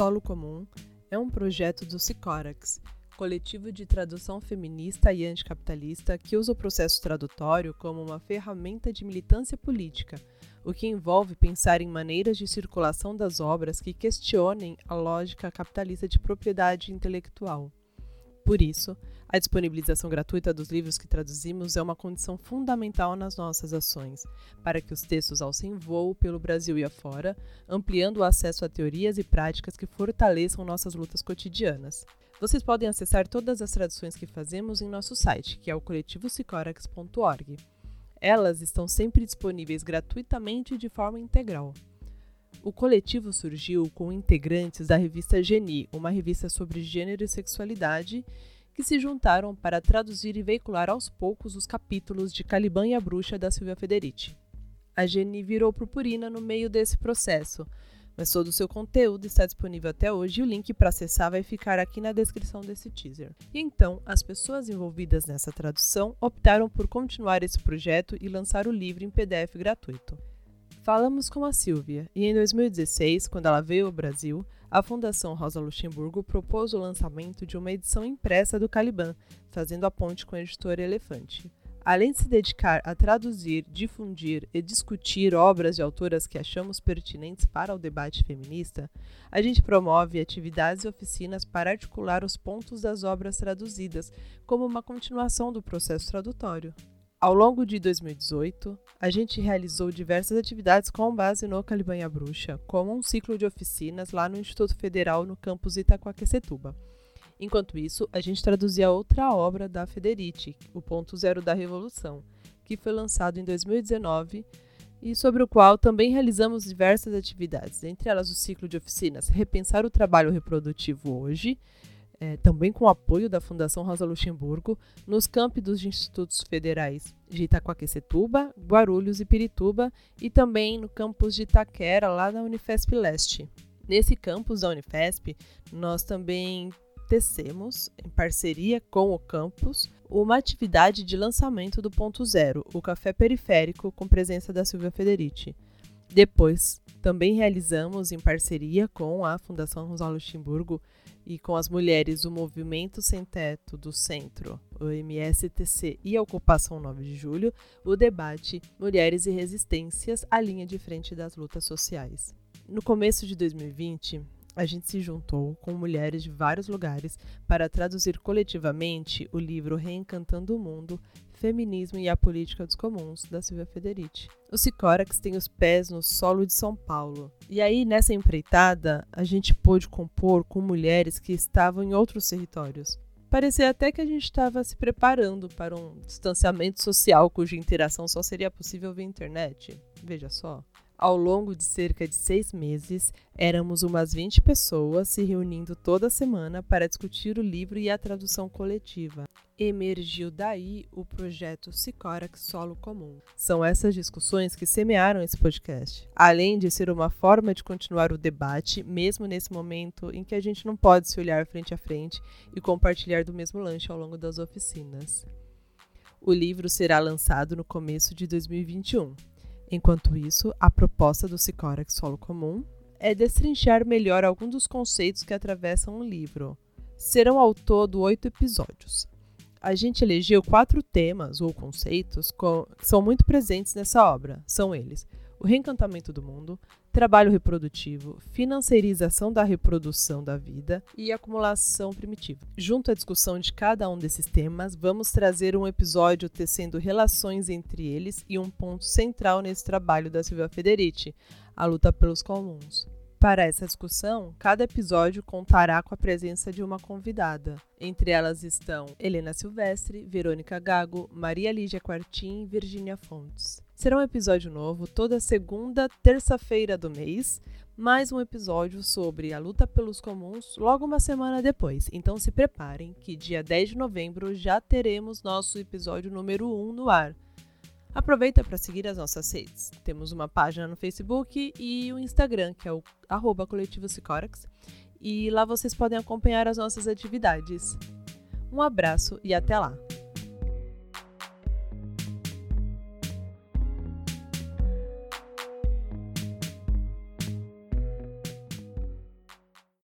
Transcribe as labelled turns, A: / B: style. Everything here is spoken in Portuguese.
A: Solo Comum é um projeto do Sicorax, coletivo de tradução feminista e anticapitalista que usa o processo tradutório como uma ferramenta de militância política, o que envolve pensar em maneiras de circulação das obras que questionem a lógica capitalista de propriedade intelectual. Por isso, a disponibilização gratuita dos livros que traduzimos é uma condição fundamental nas nossas ações, para que os textos alcem voo pelo Brasil e afora, ampliando o acesso a teorias e práticas que fortaleçam nossas lutas cotidianas. Vocês podem acessar todas as traduções que fazemos em nosso site, que é o coletivosicorax.org. Elas estão sempre disponíveis gratuitamente e de forma integral. O coletivo surgiu com integrantes da revista Geni, uma revista sobre gênero e sexualidade, que se juntaram para traduzir e veicular aos poucos os capítulos de Caliban e a Bruxa da Silvia Federici. A Geni virou purpurina no meio desse processo, mas todo o seu conteúdo está disponível até hoje e o link para acessar vai ficar aqui na descrição desse teaser. E então, as pessoas envolvidas nessa tradução optaram por continuar esse projeto e lançar o livro em PDF gratuito. Falamos com a Silvia e em 2016, quando ela veio ao Brasil, a Fundação Rosa Luxemburgo propôs o lançamento de uma edição impressa do Caliban, fazendo a ponte com a editora Elefante. Além de se dedicar a traduzir, difundir e discutir obras de autoras que achamos pertinentes para o debate feminista, a gente promove atividades e oficinas para articular os pontos das obras traduzidas, como uma continuação do processo tradutório. Ao longo de 2018, a gente realizou diversas atividades com base no Calibanha Bruxa, como um ciclo de oficinas lá no Instituto Federal no campus Itaquaquecetuba. Enquanto isso, a gente traduzia outra obra da Federici, O Ponto Zero da Revolução, que foi lançado em 2019 e sobre o qual também realizamos diversas atividades, entre elas o ciclo de oficinas Repensar o Trabalho Reprodutivo Hoje, é, também com apoio da Fundação Rosa Luxemburgo, nos campi dos institutos federais de Itacoaquecetuba, Guarulhos e Pirituba, e também no campus de Itaquera, lá na Unifesp Leste. Nesse campus da Unifesp, nós também tecemos, em parceria com o campus, uma atividade de lançamento do Ponto Zero, o Café Periférico, com presença da Silvia Federici. Depois, também realizamos, em parceria com a Fundação Rosa Luxemburgo, e com as mulheres do Movimento Sem Teto do Centro, o MSTC e a Ocupação 9 de Julho, o debate Mulheres e Resistências, a linha de frente das lutas sociais. No começo de 2020, a gente se juntou com mulheres de vários lugares para traduzir coletivamente o livro Reencantando o Mundo, Feminismo e a Política dos Comuns, da Silvia Federici. O Sicorax tem os pés no solo de São Paulo. E aí, nessa empreitada, a gente pôde compor com mulheres que estavam em outros territórios. Parecia até que a gente estava se preparando para um distanciamento social cuja interação só seria possível via internet. Veja só. Ao longo de cerca de seis meses, éramos umas 20 pessoas se reunindo toda semana para discutir o livro e a tradução coletiva. Emergiu daí o projeto Sicorax Solo Comum. São essas discussões que semearam esse podcast, além de ser uma forma de continuar o debate, mesmo nesse momento em que a gente não pode se olhar frente a frente e compartilhar do mesmo lanche ao longo das oficinas. O livro será lançado no começo de 2021. Enquanto isso, a proposta do Sicorax Solo Comum é destrinchar melhor alguns dos conceitos que atravessam o livro. Serão ao todo oito episódios. A gente elegeu quatro temas ou conceitos que são muito presentes nessa obra. São eles: o reencantamento do mundo, trabalho reprodutivo, financiarização da reprodução da vida e acumulação primitiva. Junto à discussão de cada um desses temas, vamos trazer um episódio tecendo relações entre eles e um ponto central nesse trabalho da Silvia Federici, a luta pelos comuns. Para essa discussão, cada episódio contará com a presença de uma convidada. Entre elas estão Helena Silvestre, Verônica Gago, Maria Lígia Quartim e Virginia Fontes. Será um episódio novo toda segunda, terça-feira do mês, mais um episódio sobre a luta pelos comuns logo uma semana depois. Então se preparem que dia 10 de novembro já teremos nosso episódio número 1 no ar. Aproveita para seguir as nossas redes. Temos uma página no Facebook e o Instagram, que é o arroba coletivo Sicorax, e lá vocês podem acompanhar as nossas atividades. Um abraço e até lá!